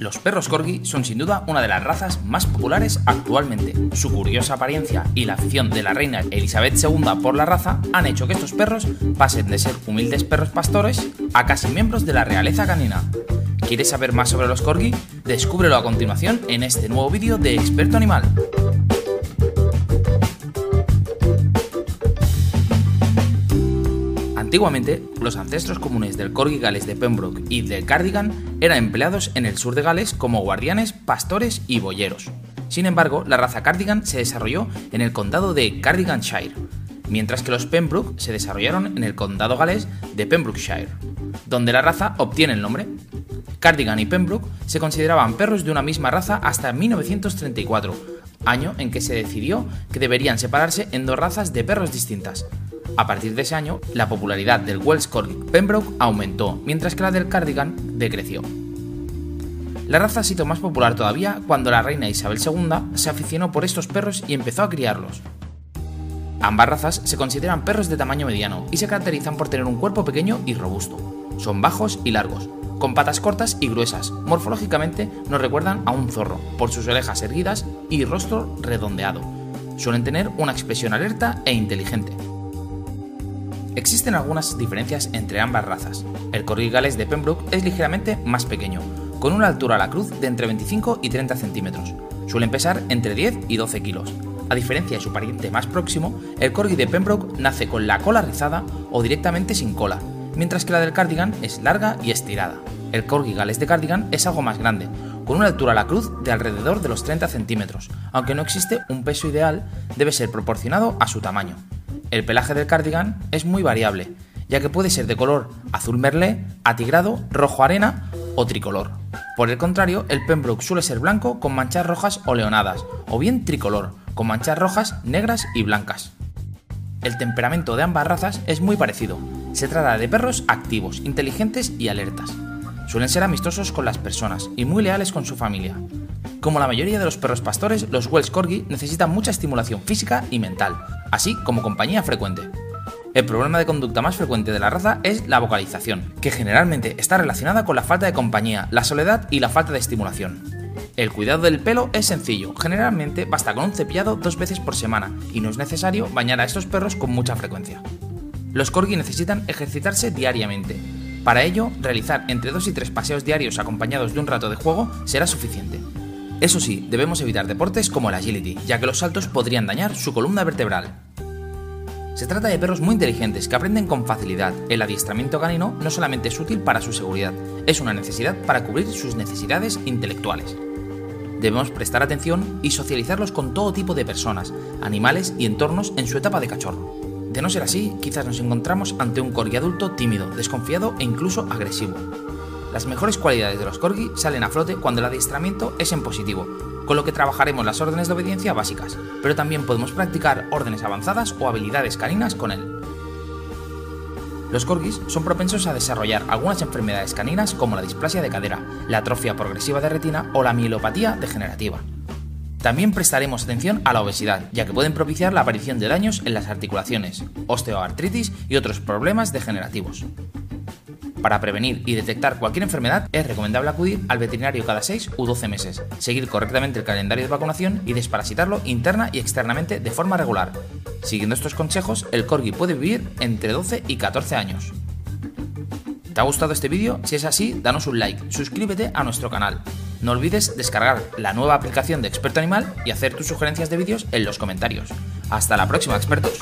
Los perros corgi son sin duda una de las razas más populares actualmente. Su curiosa apariencia y la afición de la reina Elizabeth II por la raza han hecho que estos perros pasen de ser humildes perros pastores a casi miembros de la realeza canina. ¿Quieres saber más sobre los corgi? Descúbrelo a continuación en este nuevo vídeo de Experto Animal. Antiguamente, los ancestros comunes del corgi gales de Pembroke y del cardigan eran empleados en el sur de Gales como guardianes, pastores y boyeros. Sin embargo, la raza cardigan se desarrolló en el condado de Cardiganshire, mientras que los Pembroke se desarrollaron en el condado galés de Pembrokeshire, donde la raza obtiene el nombre. Cardigan y Pembroke se consideraban perros de una misma raza hasta 1934, año en que se decidió que deberían separarse en dos razas de perros distintas, a partir de ese año, la popularidad del Welsh Corgi Pembroke aumentó, mientras que la del Cardigan decreció. La raza ha sido más popular todavía cuando la reina Isabel II se aficionó por estos perros y empezó a criarlos. Ambas razas se consideran perros de tamaño mediano y se caracterizan por tener un cuerpo pequeño y robusto. Son bajos y largos, con patas cortas y gruesas. Morfológicamente nos recuerdan a un zorro, por sus orejas erguidas y rostro redondeado. Suelen tener una expresión alerta e inteligente. Existen algunas diferencias entre ambas razas. El corgi gales de Pembroke es ligeramente más pequeño, con una altura a la cruz de entre 25 y 30 centímetros. Suelen pesar entre 10 y 12 kilos. A diferencia de su pariente más próximo, el corgi de Pembroke nace con la cola rizada o directamente sin cola, mientras que la del cardigan es larga y estirada. El corgi gales de cardigan es algo más grande, con una altura a la cruz de alrededor de los 30 centímetros, aunque no existe un peso ideal, debe ser proporcionado a su tamaño. El pelaje del cardigan es muy variable, ya que puede ser de color azul merlé, atigrado, rojo arena o tricolor. Por el contrario, el Pembroke suele ser blanco con manchas rojas o leonadas, o bien tricolor, con manchas rojas, negras y blancas. El temperamento de ambas razas es muy parecido. Se trata de perros activos, inteligentes y alertas. Suelen ser amistosos con las personas y muy leales con su familia. Como la mayoría de los perros pastores, los Welsh Corgi necesitan mucha estimulación física y mental, así como compañía frecuente. El problema de conducta más frecuente de la raza es la vocalización, que generalmente está relacionada con la falta de compañía, la soledad y la falta de estimulación. El cuidado del pelo es sencillo, generalmente basta con un cepillado dos veces por semana y no es necesario bañar a estos perros con mucha frecuencia. Los corgi necesitan ejercitarse diariamente. Para ello, realizar entre dos y tres paseos diarios acompañados de un rato de juego será suficiente. Eso sí, debemos evitar deportes como el agility, ya que los saltos podrían dañar su columna vertebral. Se trata de perros muy inteligentes que aprenden con facilidad. El adiestramiento canino no solamente es útil para su seguridad, es una necesidad para cubrir sus necesidades intelectuales. Debemos prestar atención y socializarlos con todo tipo de personas, animales y entornos en su etapa de cachorro. De no ser así, quizás nos encontramos ante un corgi adulto tímido, desconfiado e incluso agresivo. Las mejores cualidades de los corgi salen a flote cuando el adiestramiento es en positivo, con lo que trabajaremos las órdenes de obediencia básicas, pero también podemos practicar órdenes avanzadas o habilidades caninas con él. Los corgis son propensos a desarrollar algunas enfermedades caninas como la displasia de cadera, la atrofia progresiva de retina o la mielopatía degenerativa. También prestaremos atención a la obesidad, ya que pueden propiciar la aparición de daños en las articulaciones, osteoartritis y otros problemas degenerativos. Para prevenir y detectar cualquier enfermedad es recomendable acudir al veterinario cada 6 u 12 meses, seguir correctamente el calendario de vacunación y desparasitarlo interna y externamente de forma regular. Siguiendo estos consejos, el corgi puede vivir entre 12 y 14 años. ¿Te ha gustado este vídeo? Si es así, danos un like, suscríbete a nuestro canal. No olvides descargar la nueva aplicación de Experto Animal y hacer tus sugerencias de vídeos en los comentarios. Hasta la próxima, expertos.